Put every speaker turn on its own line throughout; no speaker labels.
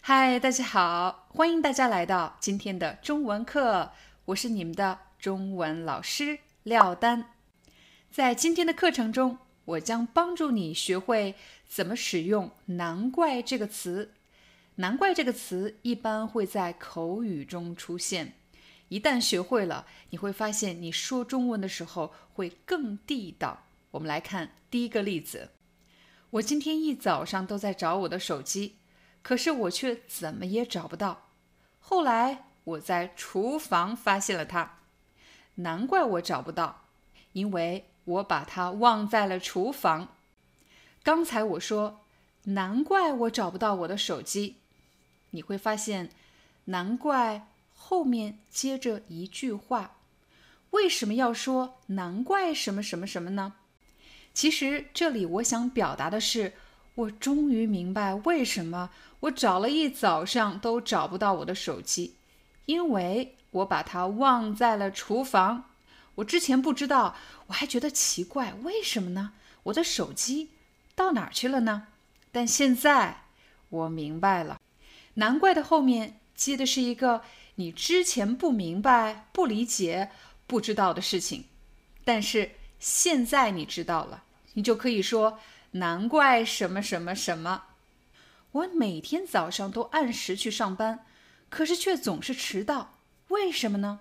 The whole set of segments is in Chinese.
嗨，大家好，欢迎大家来到今天的中文课，我是你们的中文老师廖丹。在今天的课程中，我将帮助你学会怎么使用“难怪”这个词。难怪这个词一般会在口语中出现，一旦学会了，你会发现你说中文的时候会更地道。我们来看第一个例子：我今天一早上都在找我的手机。可是我却怎么也找不到。后来我在厨房发现了它，难怪我找不到，因为我把它忘在了厨房。刚才我说难怪我找不到我的手机，你会发现，难怪后面接着一句话。为什么要说难怪什么什么什么呢？其实这里我想表达的是。我终于明白为什么我找了一早上都找不到我的手机，因为我把它忘在了厨房。我之前不知道，我还觉得奇怪，为什么呢？我的手机到哪儿去了呢？但现在我明白了，难怪的后面接的是一个你之前不明白、不理解、不知道的事情，但是现在你知道了，你就可以说。难怪什么什么什么，我每天早上都按时去上班，可是却总是迟到，为什么呢？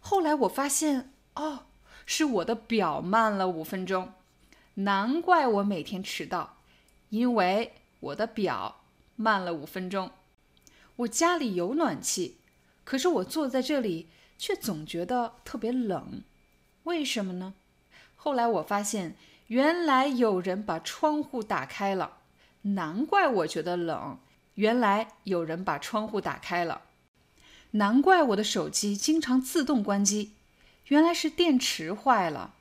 后来我发现，哦，是我的表慢了五分钟。难怪我每天迟到，因为我的表慢了五分钟。我家里有暖气，可是我坐在这里却总觉得特别冷，为什么呢？后来我发现。原来有人把窗户打开了，难怪我觉得冷。原来有人把窗户打开了，难怪我的手机经常自动关机，原来是电池坏了。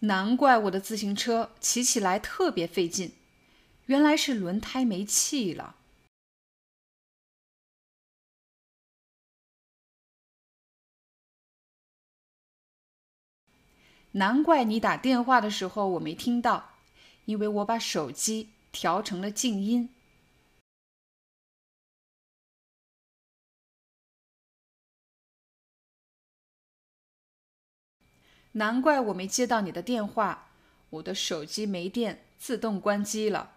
难怪我的自行车骑起来特别费劲，原来是轮胎没气了。难怪你打电话的时候我没听到，因为我把手机调成了静音。难怪我没接到你的电话，我的手机没电，自动关机了。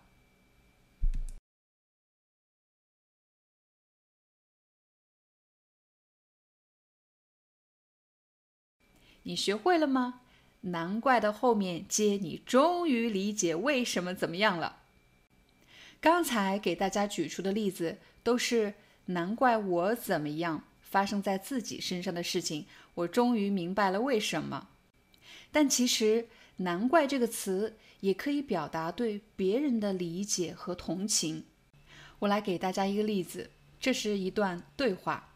你学会了吗？难怪的后面接你终于理解为什么怎么样了。刚才给大家举出的例子都是难怪我怎么样发生在自己身上的事情，我终于明白了为什么。但其实“难怪”这个词也可以表达对别人的理解和同情。我来给大家一个例子，这是一段对话：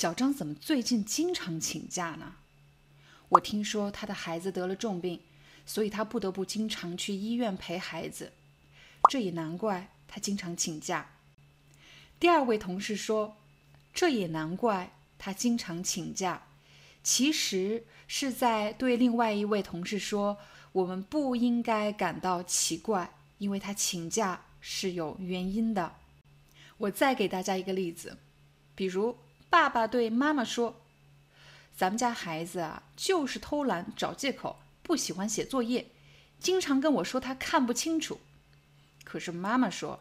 小张怎么最近经常请假呢？我听说他的孩子得了重病，所以他不得不经常去医院陪孩子。这也难怪他经常请假。第二位同事说：“这也难怪他经常请假。”其实是在对另外一位同事说：“我们不应该感到奇怪，因为他请假是有原因的。”我再给大家一个例子，比如爸爸对妈妈说。咱们家孩子啊，就是偷懒找借口，不喜欢写作业，经常跟我说他看不清楚。可是妈妈说，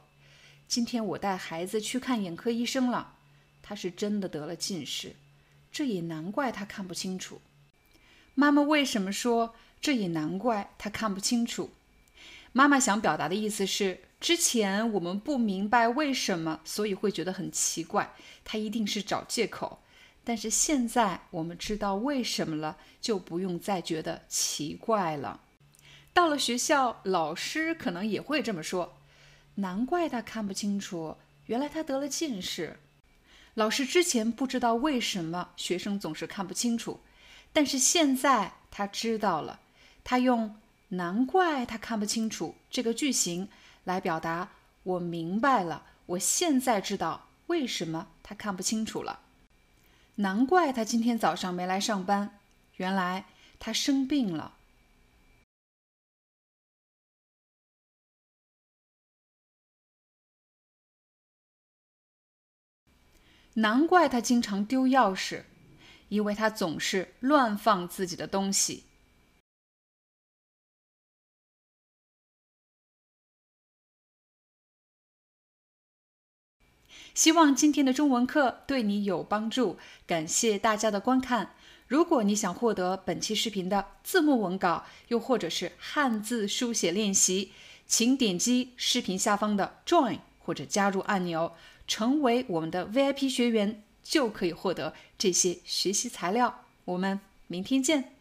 今天我带孩子去看眼科医生了，他是真的得了近视，这也难怪他看不清楚。妈妈为什么说这也难怪他看不清楚？妈妈想表达的意思是，之前我们不明白为什么，所以会觉得很奇怪，他一定是找借口。但是现在我们知道为什么了，就不用再觉得奇怪了。到了学校，老师可能也会这么说：“难怪他看不清楚，原来他得了近视。”老师之前不知道为什么学生总是看不清楚，但是现在他知道了。他用“难怪他看不清楚”这个句型。来表达我明白了，我现在知道为什么他看不清楚了。难怪他今天早上没来上班，原来他生病了。难怪他经常丢钥匙，因为他总是乱放自己的东西。希望今天的中文课对你有帮助，感谢大家的观看。如果你想获得本期视频的字幕文稿，又或者是汉字书写练习，请点击视频下方的 Join 或者加入按钮，成为我们的 VIP 学员，就可以获得这些学习材料。我们明天见。